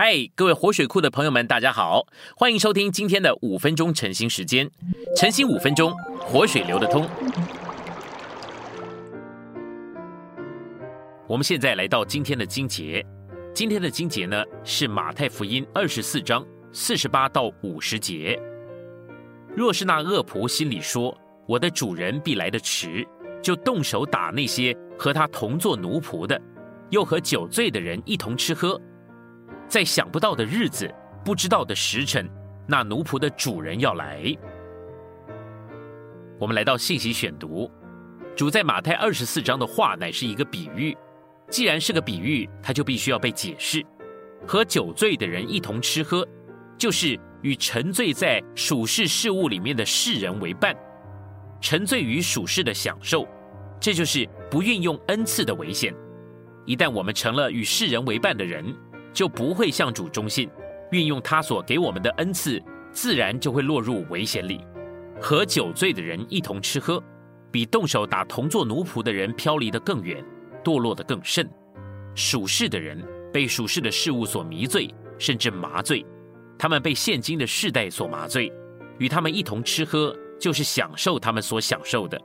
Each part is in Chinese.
嗨，各位活水库的朋友们，大家好，欢迎收听今天的五分钟晨兴时间。晨兴五分钟，活水流得通。我们现在来到今天的经节，今天的经节呢是马太福音二十四章四十八到五十节。若是那恶仆心里说：“我的主人必来的迟”，就动手打那些和他同做奴仆的，又和酒醉的人一同吃喝。在想不到的日子，不知道的时辰，那奴仆的主人要来。我们来到信息选读，主在马太二十四章的话乃是一个比喻，既然是个比喻，它就必须要被解释。和酒醉的人一同吃喝，就是与沉醉在属世事物里面的世人为伴，沉醉于属世的享受，这就是不运用恩赐的危险。一旦我们成了与世人为伴的人，就不会向主忠信，运用他所给我们的恩赐，自然就会落入危险里。和酒醉的人一同吃喝，比动手打同做奴仆的人飘离得更远，堕落得更甚。属世的人被属世的事物所迷醉，甚至麻醉，他们被现今的世代所麻醉，与他们一同吃喝，就是享受他们所享受的。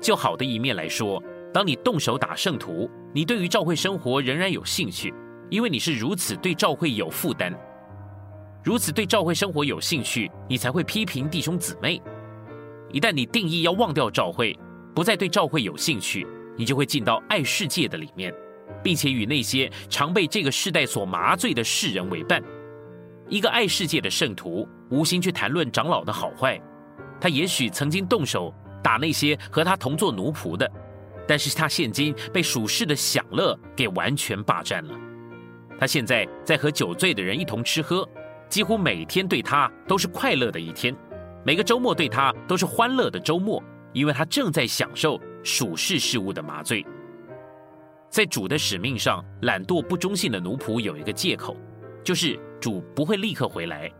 就好的一面来说，当你动手打圣徒，你对于教会生活仍然有兴趣。因为你是如此对教会有负担，如此对教会生活有兴趣，你才会批评弟兄姊妹。一旦你定义要忘掉教会，不再对教会有兴趣，你就会进到爱世界的里面，并且与那些常被这个世代所麻醉的世人为伴。一个爱世界的圣徒，无心去谈论长老的好坏，他也许曾经动手打那些和他同做奴仆的，但是他现今被属世的享乐给完全霸占了。他现在在和酒醉的人一同吃喝，几乎每天对他都是快乐的一天，每个周末对他都是欢乐的周末，因为他正在享受属世事物的麻醉。在主的使命上，懒惰不忠信的奴仆有一个借口，就是主不会立刻回来，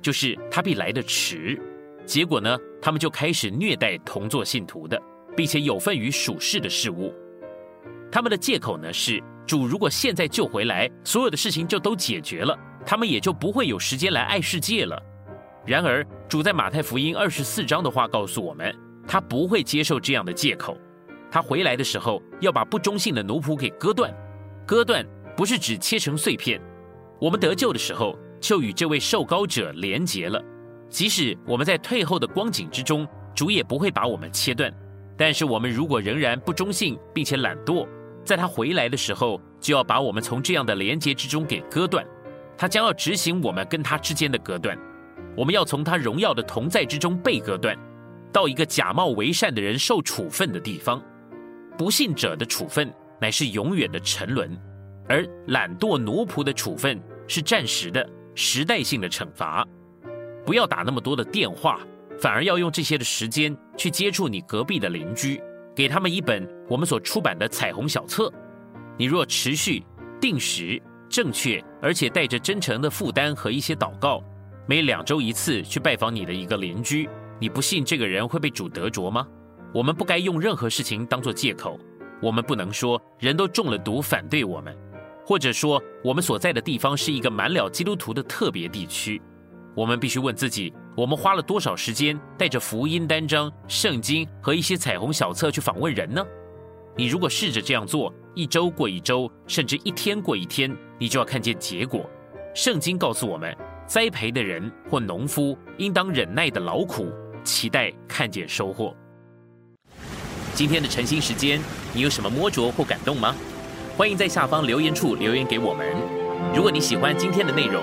就是他必来的迟。结果呢，他们就开始虐待同作信徒的，并且有份于属世的事物。他们的借口呢是。主如果现在就回来，所有的事情就都解决了，他们也就不会有时间来爱世界了。然而，主在马太福音二十四章的话告诉我们，他不会接受这样的借口。他回来的时候要把不忠信的奴仆给割断，割断不是指切成碎片。我们得救的时候就与这位受膏者连结了，即使我们在退后的光景之中，主也不会把我们切断。但是我们如果仍然不忠信，并且懒惰，在他回来的时候，就要把我们从这样的连接之中给割断，他将要执行我们跟他之间的隔断，我们要从他荣耀的同在之中被割断，到一个假冒为善的人受处分的地方。不信者的处分乃是永远的沉沦，而懒惰奴仆的处分是暂时的、时代性的惩罚。不要打那么多的电话，反而要用这些的时间去接触你隔壁的邻居。给他们一本我们所出版的彩虹小册。你若持续、定时、正确，而且带着真诚的负担和一些祷告，每两周一次去拜访你的一个邻居，你不信这个人会被主得着吗？我们不该用任何事情当做借口。我们不能说人都中了毒反对我们，或者说我们所在的地方是一个满了基督徒的特别地区。我们必须问自己。我们花了多少时间带着福音单张、圣经和一些彩虹小册去访问人呢？你如果试着这样做，一周过一周，甚至一天过一天，你就要看见结果。圣经告诉我们，栽培的人或农夫应当忍耐的劳苦，期待看见收获。今天的晨兴时间，你有什么摸着或感动吗？欢迎在下方留言处留言给我们。如果你喜欢今天的内容，